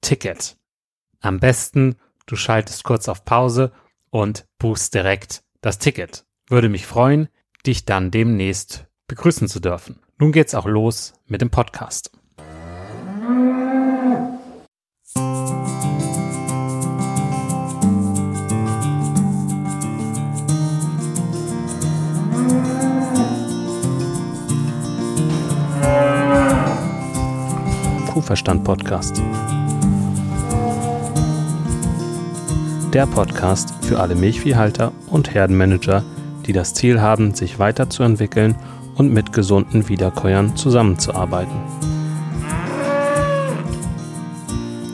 Ticket. Am besten, du schaltest kurz auf Pause und buchst direkt das Ticket. Würde mich freuen, dich dann demnächst begrüßen zu dürfen. Nun geht's auch los mit dem Podcast. Kuhverstand Podcast. Der Podcast für alle Milchviehhalter und Herdenmanager, die das Ziel haben, sich weiterzuentwickeln und mit gesunden Wiederkäuern zusammenzuarbeiten.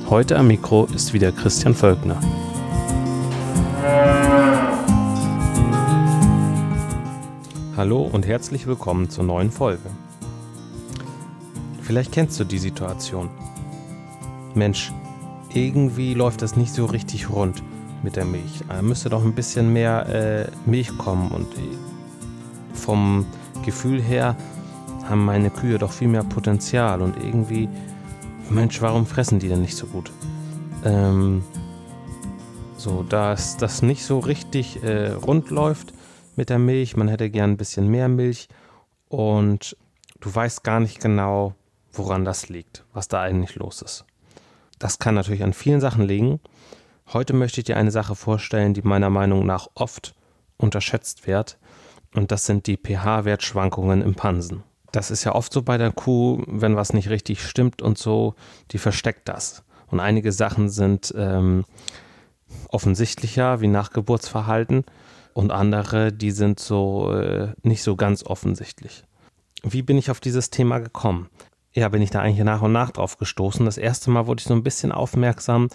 Heute am Mikro ist wieder Christian Völkner. Hallo und herzlich willkommen zur neuen Folge. Vielleicht kennst du die Situation. Mensch, irgendwie läuft das nicht so richtig rund mit der Milch. Da müsste doch ein bisschen mehr äh, Milch kommen und vom Gefühl her haben meine Kühe doch viel mehr Potenzial und irgendwie, Mensch, warum fressen die denn nicht so gut? Ähm, so, dass das nicht so richtig äh, rund läuft mit der Milch, man hätte gern ein bisschen mehr Milch und du weißt gar nicht genau, woran das liegt, was da eigentlich los ist. Das kann natürlich an vielen Sachen liegen. Heute möchte ich dir eine Sache vorstellen, die meiner Meinung nach oft unterschätzt wird. Und das sind die pH-Wertschwankungen im Pansen. Das ist ja oft so bei der Kuh, wenn was nicht richtig stimmt und so, die versteckt das. Und einige Sachen sind ähm, offensichtlicher, wie Nachgeburtsverhalten, und andere, die sind so äh, nicht so ganz offensichtlich. Wie bin ich auf dieses Thema gekommen? Ja, bin ich da eigentlich nach und nach drauf gestoßen. Das erste Mal wurde ich so ein bisschen aufmerksam,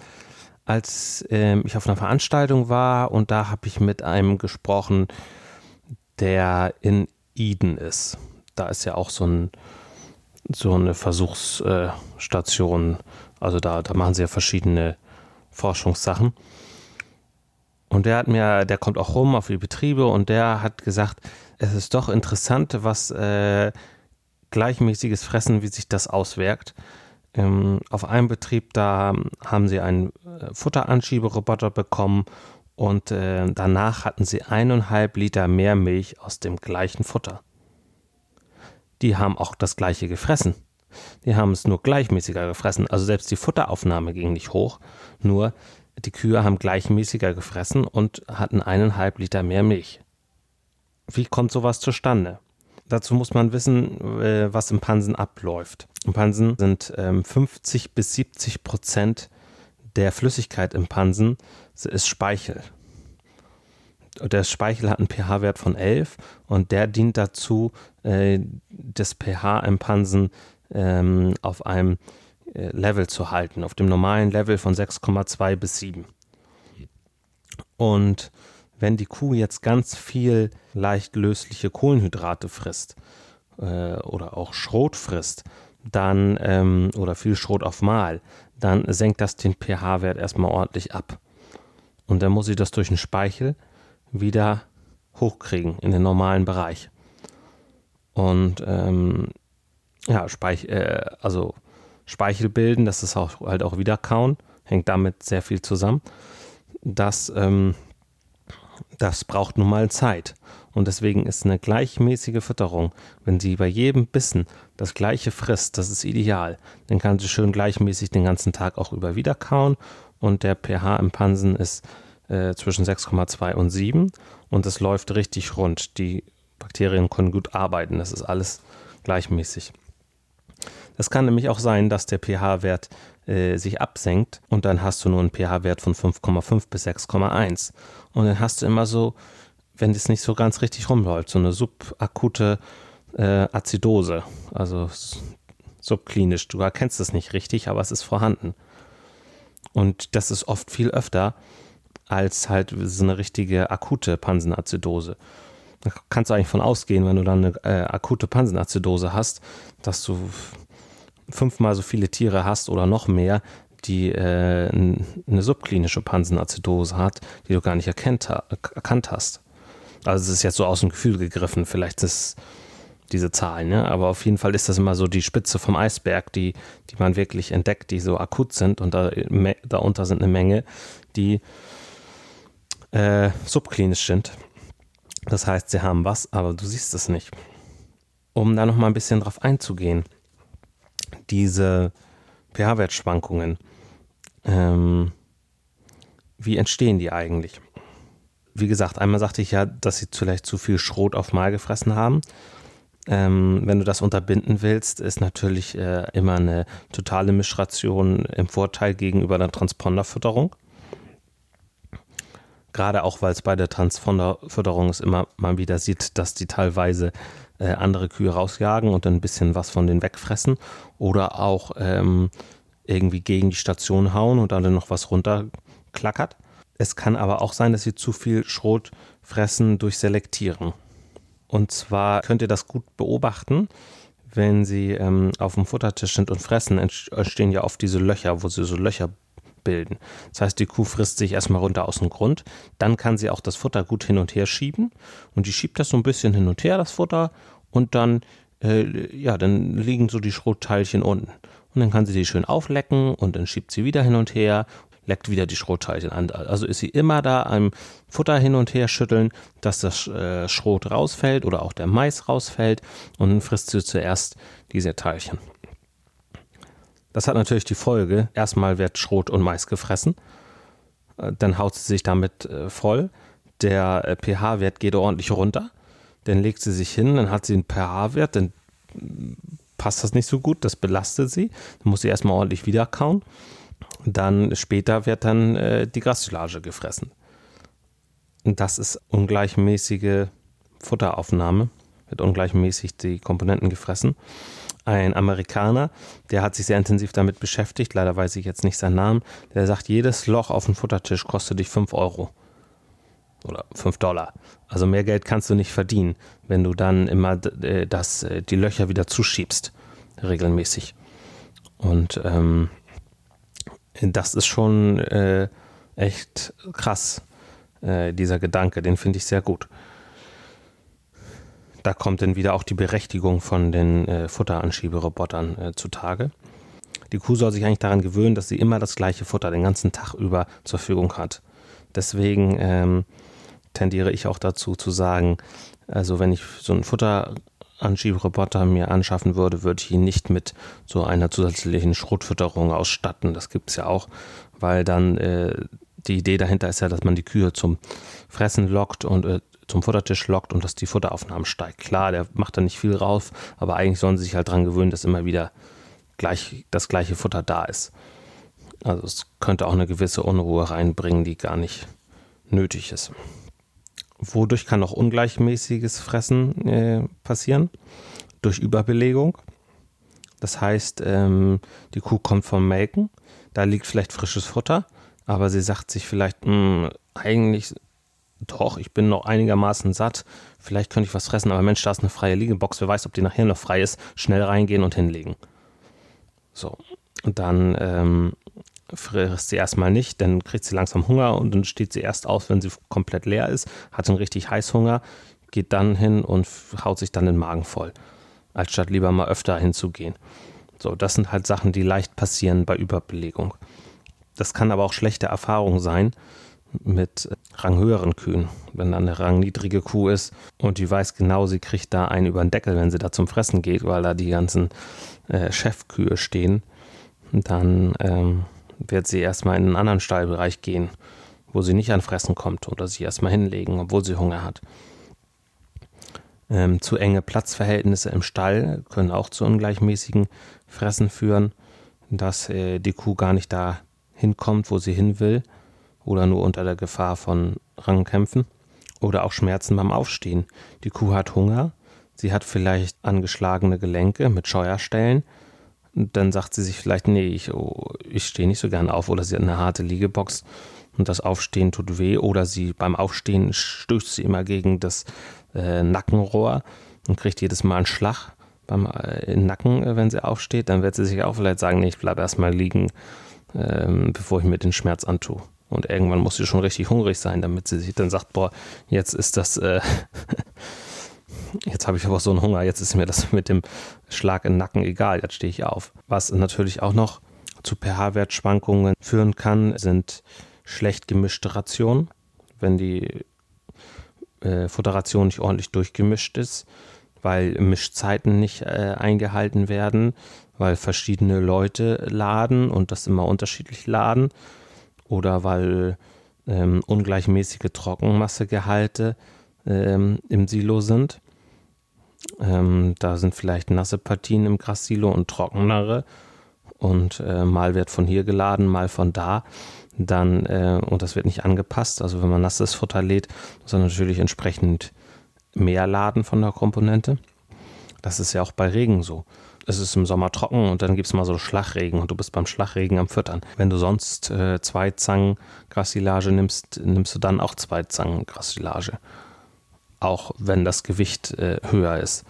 als äh, ich auf einer Veranstaltung war und da habe ich mit einem gesprochen, der in Eden ist. Da ist ja auch so, ein, so eine Versuchsstation. Also da, da machen sie ja verschiedene Forschungssachen. Und der hat mir, der kommt auch rum auf die Betriebe und der hat gesagt, es ist doch interessant, was äh, gleichmäßiges Fressen, wie sich das auswirkt. Ähm, auf einem Betrieb, da haben sie einen äh, Futteranschieberoboter bekommen Und äh, danach hatten sie eineinhalb Liter mehr Milch aus dem gleichen Futter. Die haben auch das gleiche gefressen. Die haben es nur gleichmäßiger gefressen. Also selbst die Futteraufnahme ging nicht hoch. Nur die Kühe haben gleichmäßiger gefressen und hatten eineinhalb Liter mehr Milch. Wie kommt sowas zustande? Dazu muss man wissen, äh, was im Pansen abläuft. Im Pansen sind 50 ähm, bis 70 Prozent der Flüssigkeit im Pansen ist Speichel. Der Speichel hat einen pH-Wert von 11 und der dient dazu, äh, das pH im Pansen ähm, auf einem äh, Level zu halten, auf dem normalen Level von 6,2 bis 7. Und wenn die Kuh jetzt ganz viel leicht lösliche Kohlenhydrate frisst äh, oder auch Schrot frisst, dann ähm, oder viel Schrot auf Mal, dann senkt das den pH-Wert erstmal ordentlich ab. Und dann muss sie das durch den Speichel wieder hochkriegen in den normalen Bereich. Und ähm, ja, Speich äh, also Speichel bilden, das ist auch halt auch wieder kauen, hängt damit sehr viel zusammen. Das, ähm, das braucht nun mal Zeit. Und deswegen ist eine gleichmäßige Fütterung, wenn sie bei jedem Bissen das gleiche frisst, das ist ideal. Dann kann sie schön gleichmäßig den ganzen Tag auch über wieder kauen und der pH im Pansen ist äh, zwischen 6,2 und 7 und es läuft richtig rund. Die Bakterien können gut arbeiten, das ist alles gleichmäßig. Es kann nämlich auch sein, dass der pH-Wert äh, sich absenkt und dann hast du nur einen pH-Wert von 5,5 bis 6,1. Und dann hast du immer so, wenn es nicht so ganz richtig rumläuft, so eine subakute äh, Azidose, also subklinisch. Du erkennst es nicht richtig, aber es ist vorhanden. Und das ist oft viel öfter als halt so eine richtige akute Pansenazidose. Da kannst du eigentlich von ausgehen, wenn du dann eine äh, akute Pansenazidose hast, dass du fünfmal so viele Tiere hast oder noch mehr, die äh, eine subklinische Pansenazidose hat, die du gar nicht erkennt, erkannt hast. Also es ist jetzt so aus dem Gefühl gegriffen, vielleicht ist diese Zahlen, ne? aber auf jeden Fall ist das immer so die Spitze vom Eisberg, die, die man wirklich entdeckt, die so akut sind und da, darunter sind eine Menge, die äh, subklinisch sind. Das heißt, sie haben was, aber du siehst es nicht. Um da nochmal ein bisschen drauf einzugehen, diese pH-Wertschwankungen, ähm, wie entstehen die eigentlich? Wie gesagt, einmal sagte ich ja, dass sie vielleicht zu viel Schrot auf Mal gefressen haben. Ähm, wenn du das unterbinden willst, ist natürlich äh, immer eine totale Mischration im Vorteil gegenüber der Transponderfütterung. Gerade auch, weil es bei der Transponderfütterung es immer mal wieder sieht, dass die teilweise äh, andere Kühe rausjagen und ein bisschen was von denen wegfressen oder auch ähm, irgendwie gegen die Station hauen und dann noch was runterklackert. Es kann aber auch sein, dass sie zu viel Schrot fressen durch Selektieren. Und zwar könnt ihr das gut beobachten, wenn sie ähm, auf dem Futtertisch sind und fressen, entstehen ja oft diese Löcher, wo sie so Löcher bilden. Das heißt, die Kuh frisst sich erstmal runter aus dem Grund, dann kann sie auch das Futter gut hin und her schieben und die schiebt das so ein bisschen hin und her, das Futter, und dann, äh, ja, dann liegen so die Schrotteilchen unten. Und dann kann sie die schön auflecken und dann schiebt sie wieder hin und her, leckt wieder die Schrotteilchen an. Also ist sie immer da am Futter hin und her schütteln, dass das äh, Schrot rausfällt oder auch der Mais rausfällt und dann frisst sie zuerst diese Teilchen. Das hat natürlich die Folge, erstmal wird Schrot und Mais gefressen, äh, dann haut sie sich damit äh, voll, der äh, pH-Wert geht ordentlich runter, dann legt sie sich hin, dann hat sie einen pH-Wert, dann passt das nicht so gut, das belastet sie, dann muss sie erstmal ordentlich wieder kauen, dann später wird dann die Grassilage gefressen. Das ist ungleichmäßige Futteraufnahme, wird ungleichmäßig die Komponenten gefressen ein Amerikaner, der hat sich sehr intensiv damit beschäftigt, leider weiß ich jetzt nicht seinen Namen, der sagt, jedes Loch auf dem Futtertisch kostet dich 5 Euro oder 5 Dollar. Also mehr Geld kannst du nicht verdienen, wenn du dann immer äh, das, äh, die Löcher wieder zuschiebst, regelmäßig. Und ähm, das ist schon äh, echt krass, äh, dieser Gedanke, den finde ich sehr gut da kommt dann wieder auch die Berechtigung von den äh, Futteranschieberobotern äh, zutage. Die Kuh soll sich eigentlich daran gewöhnen, dass sie immer das gleiche Futter den ganzen Tag über zur Verfügung hat. Deswegen ähm, tendiere ich auch dazu zu sagen, also wenn ich so einen Futteranschieberoboter mir anschaffen würde, würde ich ihn nicht mit so einer zusätzlichen Schrotfütterung ausstatten. Das gibt es ja auch, weil dann äh, die Idee dahinter ist ja, dass man die Kühe zum Fressen lockt und äh, zum Futtertisch lockt und dass die Futteraufnahme steigt. Klar, der macht da nicht viel rauf, aber eigentlich sollen sie sich halt daran gewöhnen, dass immer wieder gleich, das gleiche Futter da ist. Also es könnte auch eine gewisse Unruhe reinbringen, die gar nicht nötig ist. Wodurch kann auch ungleichmäßiges Fressen äh, passieren? Durch Überbelegung. Das heißt, ähm, die Kuh kommt vom Melken, da liegt vielleicht frisches Futter, aber sie sagt sich vielleicht, mh, hm, eigentlich doch, ich bin noch einigermaßen satt, vielleicht könnte ich was fressen, aber Mensch, da ist eine freie Liegebox, wer weiß, ob die nachher noch frei ist, schnell reingehen und hinlegen. So, und dann ähm, frisst sie erstmal nicht, dann kriegt sie langsam Hunger und dann steht sie erst auf, wenn sie komplett leer ist, hat einen richtig Heißhunger, geht dann hin und haut sich dann den Magen voll, als statt lieber mal öfter hinzugehen. So, das sind halt Sachen, die leicht passieren bei Überbelegung. Das kann aber auch schlechte Erfahrung sein mit ranghöheren Kühen. Wenn dann eine rangniedrige Kuh ist und die weiß genau, sie kriegt da einen über den Deckel, wenn sie da zum Fressen geht, weil da die ganzen äh, Chefkühe stehen, dann ähm, wird sie erstmal in einen anderen Stallbereich gehen, wo sie nicht an Fressen kommt oder sie erstmal hinlegen, obwohl sie Hunger hat. Ähm, zu enge Platzverhältnisse im Stall können auch zu ungleichmäßigen Fressen führen, dass äh, die Kuh gar nicht da hinkommt, wo sie hin will oder nur unter der Gefahr von Rangkämpfen oder auch Schmerzen beim Aufstehen. Die Kuh hat Hunger, sie hat vielleicht angeschlagene Gelenke mit Scheuerstellen dann sagt sie sich vielleicht, nee, ich, oh, ich stehe nicht so gern auf oder sie hat eine harte Liegebox und das Aufstehen tut weh oder sie beim Aufstehen stößt sie immer gegen das äh, Nackenrohr und kriegt jedes Mal einen Schlag beim äh, Nacken, äh, wenn sie aufsteht, dann wird sie sich auch vielleicht sagen, nee, ich bleibe erstmal liegen, ähm, bevor ich mir den Schmerz antue. Und irgendwann muss sie schon richtig hungrig sein, damit sie sich dann sagt, boah, jetzt ist das äh, Jetzt habe ich aber so einen Hunger, jetzt ist mir das mit dem Schlag im Nacken egal, jetzt stehe ich auf. Was natürlich auch noch zu pH-Wertschwankungen führen kann, sind schlecht gemischte Rationen. Wenn die äh, Futterration nicht ordentlich durchgemischt ist, weil Mischzeiten nicht äh, eingehalten werden, weil verschiedene Leute laden und das immer unterschiedlich laden oder weil ähm, ungleichmäßige Trockenmassegehalte ähm, im Silo sind. Ähm, da sind vielleicht nasse Partien im Grassilo und trockenere. Und äh, mal wird von hier geladen, mal von da. Dann, äh, und das wird nicht angepasst. Also wenn man nasses Futter lädt, muss man natürlich entsprechend mehr laden von der Komponente. Das ist ja auch bei Regen so. Es ist im Sommer trocken und dann gibt es mal so Schlagregen und du bist beim Schlagregen am Füttern. Wenn du sonst äh, zwei Zangen Grassilage nimmst, nimmst du dann auch zwei Zangen Grassilage auch wenn das Gewicht äh, höher ist,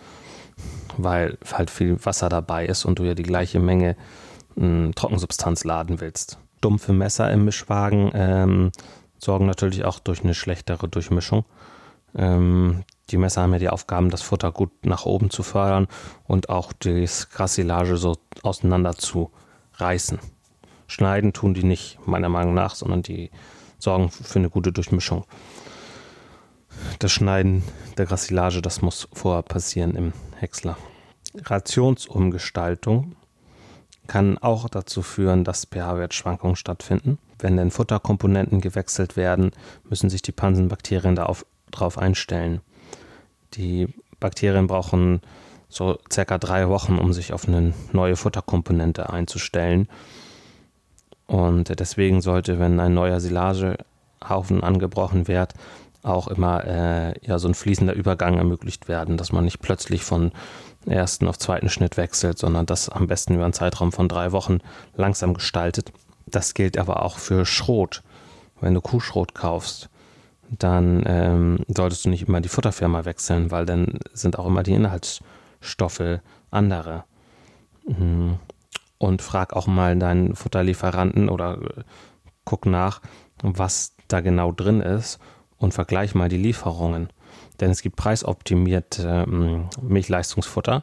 weil halt viel Wasser dabei ist und du ja die gleiche Menge mh, hm, Trockensubstanz laden willst. Dumpfe Messer im Mischwagen ähm, sorgen natürlich auch durch eine schlechtere Durchmischung. Ähm, die Messer haben ja die Aufgaben, das Futter gut nach oben zu fördern und auch das Grassilage so auseinander zu reißen. Schneiden tun die nicht, meiner Meinung nach, sondern die sorgen für eine gute Durchmischung das Schneiden der Grassilage, das muss vorher passieren im Häcksler. Rationsumgestaltung kann auch dazu führen, dass pH-Wertschwankungen stattfinden. Wenn denn Futterkomponenten gewechselt werden, müssen sich die Pansenbakterien darauf einstellen. Die Bakterien brauchen so circa drei Wochen, um sich auf eine neue Futterkomponente einzustellen. Und deswegen sollte, wenn ein neuer Silagehaufen angebrochen wird, auch immer äh, ja, so ein fließender Übergang ermöglicht werden, dass man nicht plötzlich von ersten auf zweiten Schnitt wechselt, sondern das am besten über einen Zeitraum von drei Wochen langsam gestaltet. Das gilt aber auch für Schrot. Wenn du Kuhschrot kaufst, dann ähm, solltest du nicht immer die Futterfirma wechseln, weil dann sind auch immer die Inhaltsstoffe andere. Mhm. Und frag auch mal deinen Futterlieferanten oder äh, guck nach, was da genau drin ist und vergleich mal die Lieferungen. Denn es gibt preisoptimierte ähm, Milchleistungsfutter.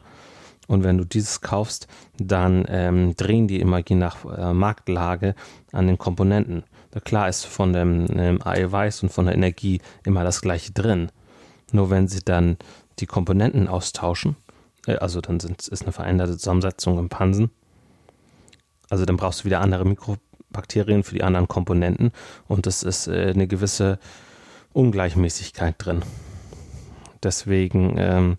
Und wenn du dieses kaufst, dann ähm, drehen die immer je nach äh, Marktlage an den Komponenten. Klar ist von dem, dem Eiweiß und von der Energie immer das gleiche drin. Nur wenn sie dann die Komponenten austauschen, äh, also dann sind, ist eine veränderte Zusammensetzung im Pansen, also dann brauchst du wieder andere Mikrobakterien für die anderen Komponenten und es ist äh, eine gewisse Ungleichmäßigkeit drin. Deswegen, ähm,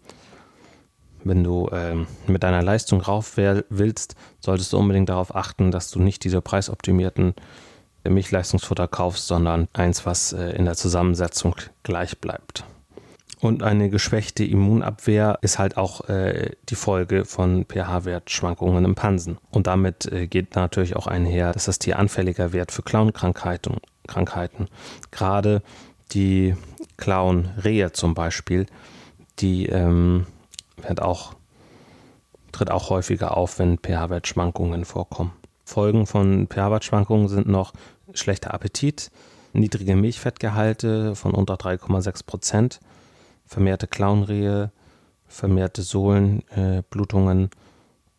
wenn du ähm, mit deiner Leistung rauf willst, solltest du unbedingt darauf achten, dass du nicht diese preisoptimierten Milchleistungsfutter kaufst, sondern eins, was äh, in der Zusammensetzung gleich bleibt. Und eine geschwächte Immunabwehr ist halt auch äh, die Folge von pH-Wertschwankungen im Pansen. Und damit äh, geht natürlich auch einher, dass das Tier anfälliger wird für Klauenkrankheiten. Krankheiten. Gerade die Klauenrehe zum Beispiel, die ähm, auch, tritt auch häufiger auf, wenn pH-Wertschwankungen vorkommen. Folgen von pH-Wertschwankungen sind noch schlechter Appetit, niedrige Milchfettgehalte von unter 3,6 Prozent, vermehrte Klauenrehe, vermehrte Sohlenblutungen äh,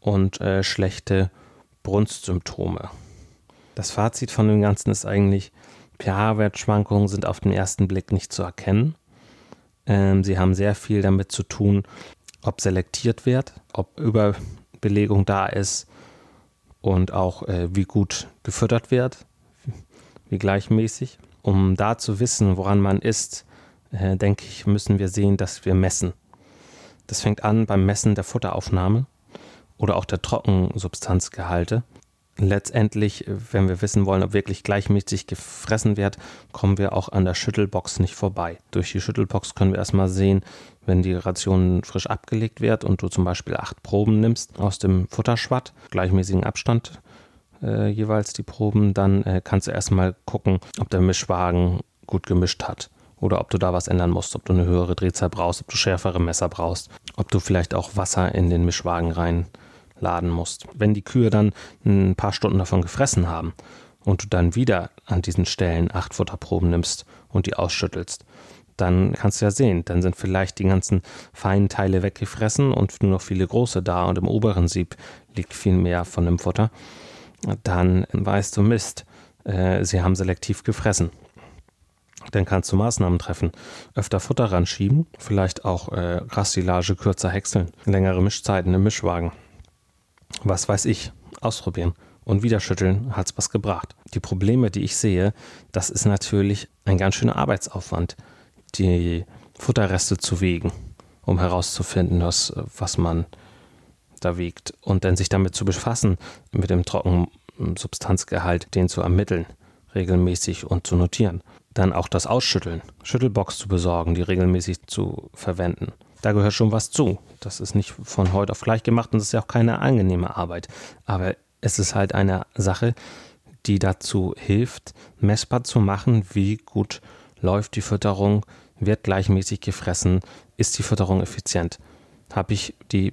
und äh, schlechte Brunstsymptome. Das Fazit von dem Ganzen ist eigentlich, pH-Wertschwankungen sind auf den ersten Blick nicht zu erkennen. Ähm, sie haben sehr viel damit zu tun, ob selektiert wird, ob Überbelegung da ist und auch äh, wie gut gefüttert wird, wie gleichmäßig. Um da zu wissen, woran man ist, äh, denke ich, müssen wir sehen, dass wir messen. Das fängt an beim Messen der Futteraufnahme oder auch der Trockensubstanzgehalte. Letztendlich, wenn wir wissen wollen, ob wirklich gleichmäßig gefressen wird, kommen wir auch an der Schüttelbox nicht vorbei. Durch die Schüttelbox können wir erstmal sehen, wenn die Ration frisch abgelegt wird und du zum Beispiel acht Proben nimmst aus dem Futterschwatt, gleichmäßigen Abstand äh, jeweils die Proben, dann äh, kannst du erstmal gucken, ob der Mischwagen gut gemischt hat oder ob du da was ändern musst, ob du eine höhere Drehzahl brauchst, ob du schärfere Messer brauchst, ob du vielleicht auch Wasser in den Mischwagen reinladen musst. Wenn die Kühe dann ein paar Stunden davon gefressen haben und du dann wieder an diesen Stellen acht Futterproben nimmst und die ausschüttelst, dann kannst du ja sehen, dann sind vielleicht die ganzen feinen Teile weggefressen und nur noch viele große da und im oberen Sieb liegt viel mehr von dem Futter. Dann weißt du Mist, äh, sie haben selektiv gefressen dann kannst du Maßnahmen treffen. Öfter Futter ranschieben, vielleicht auch äh, Grassilage kürzer häckseln, längere Mischzeiten im Mischwagen. Was weiß ich, ausprobieren und wieder schütteln, hat's was gebracht. Die Probleme, die ich sehe, das ist natürlich ein ganz schöner Arbeitsaufwand, die Futterreste zu wiegen, um herauszufinden, was, was man da wiegt und dann sich damit zu befassen, mit dem Trockensubstanzgehalt, den zu ermitteln, regelmäßig und zu notieren dann auch das Ausschütteln, Schüttelbox zu besorgen, die regelmäßig zu verwenden. Da gehört schon was zu. Das ist nicht von heute auf gleich gemacht und es ist ja auch keine angenehme Arbeit. Aber es ist halt eine Sache, die dazu hilft, messbar zu machen, wie gut läuft die Fütterung, wird gleichmäßig gefressen, ist die Fütterung effizient, habe ich die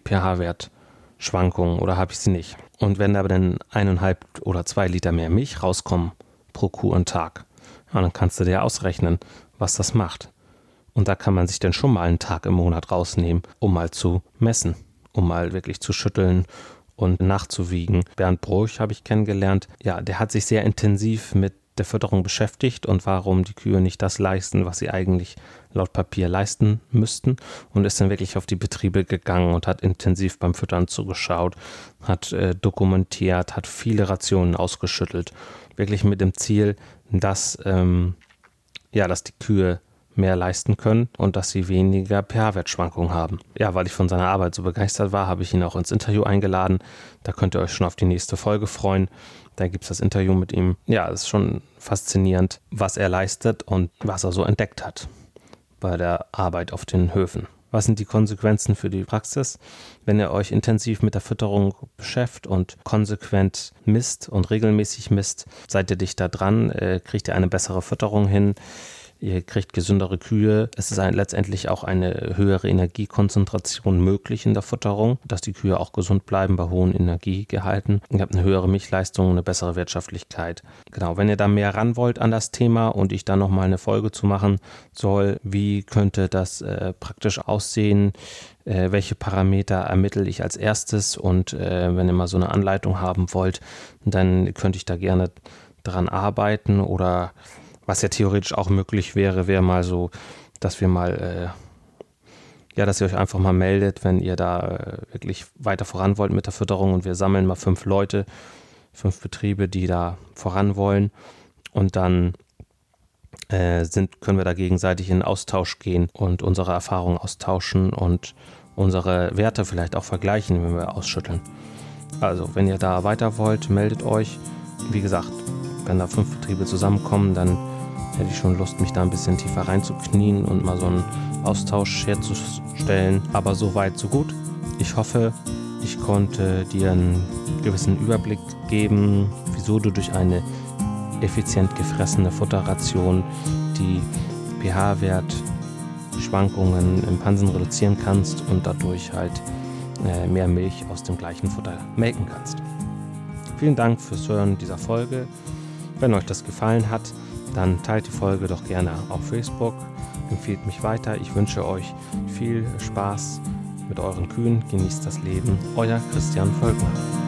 pH-Wertschwankungen oder habe ich sie nicht. Und wenn da dann eineinhalb oder zwei Liter mehr Milch rauskommen pro Kuh und Tag, und dann kannst du dir ausrechnen, was das macht. Und da kann man sich dann schon mal einen Tag im Monat rausnehmen, um mal zu messen, um mal wirklich zu schütteln und nachzuwiegen. Bernd Bruch habe ich kennengelernt. Ja, der hat sich sehr intensiv mit der Fütterung beschäftigt und warum die Kühe nicht das leisten, was sie eigentlich laut Papier leisten müssten und ist dann wirklich auf die Betriebe gegangen und hat intensiv beim Füttern zugeschaut, hat äh, dokumentiert, hat viele Rationen ausgeschüttelt, wirklich mit dem Ziel, dass, ähm, ja, dass die Kühe mehr leisten können und dass sie weniger pH-Wertschwankungen haben. Ja, weil ich von seiner Arbeit so begeistert war, habe ich ihn auch ins Interview eingeladen. Da könnt ihr euch schon auf die nächste Folge freuen. Da gibt es das Interview mit ihm. Ja, es ist schon faszinierend, was er leistet und was er so entdeckt hat bei der Arbeit auf den Höfen. Was sind die Konsequenzen für die Praxis? Wenn ihr euch intensiv mit der Fütterung beschäftigt und konsequent misst und regelmäßig misst, seid ihr dichter dran, äh, kriegt ihr eine bessere Fütterung hin, ihr kriegt gesündere Kühe. Es ist ein, letztendlich auch eine höhere Energiekonzentration möglich in der Futterung, dass die Kühe auch gesund bleiben bei hohen Energiegehalten. Ihr habt eine höhere Milchleistung, eine bessere Wirtschaftlichkeit. Genau, wenn ihr da mehr ran wollt an das Thema und ich da nochmal eine Folge zu machen soll, wie könnte das äh, praktisch aussehen, äh, welche Parameter ermittle ich als erstes und äh, wenn ihr mal so eine Anleitung haben wollt, dann könnte ich da gerne dran arbeiten oder was ja theoretisch auch möglich wäre, wäre mal so, dass wir mal, äh, ja, dass ihr euch einfach mal meldet, wenn ihr da äh, wirklich weiter voran wollt mit der Fütterung und wir sammeln mal fünf Leute, fünf Betriebe, die da voran wollen und dann äh, sind, können wir da gegenseitig in Austausch gehen und unsere Erfahrungen austauschen und unsere Werte vielleicht auch vergleichen, wenn wir ausschütteln. Also, wenn ihr da weiter wollt, meldet euch. Wie gesagt, wenn da fünf Betriebe zusammenkommen, dann hätte ich schon Lust, mich da ein bisschen tiefer reinzuknien und mal so einen Austausch herzustellen. Aber so weit, so gut. Ich hoffe, ich konnte dir einen gewissen Überblick geben, wieso du durch eine effizient gefressene Futterration die pH-Wert Schwankungen im Pansen reduzieren kannst und dadurch halt äh, mehr Milch aus dem gleichen Futter melken kannst. Vielen Dank fürs Hören dieser Folge. Wenn euch das gefallen hat, dann teilt die Folge doch gerne auf Facebook, empfiehlt mich weiter. Ich wünsche euch viel Spaß mit euren Kühen, genießt das Leben. Euer Christian Völkmann.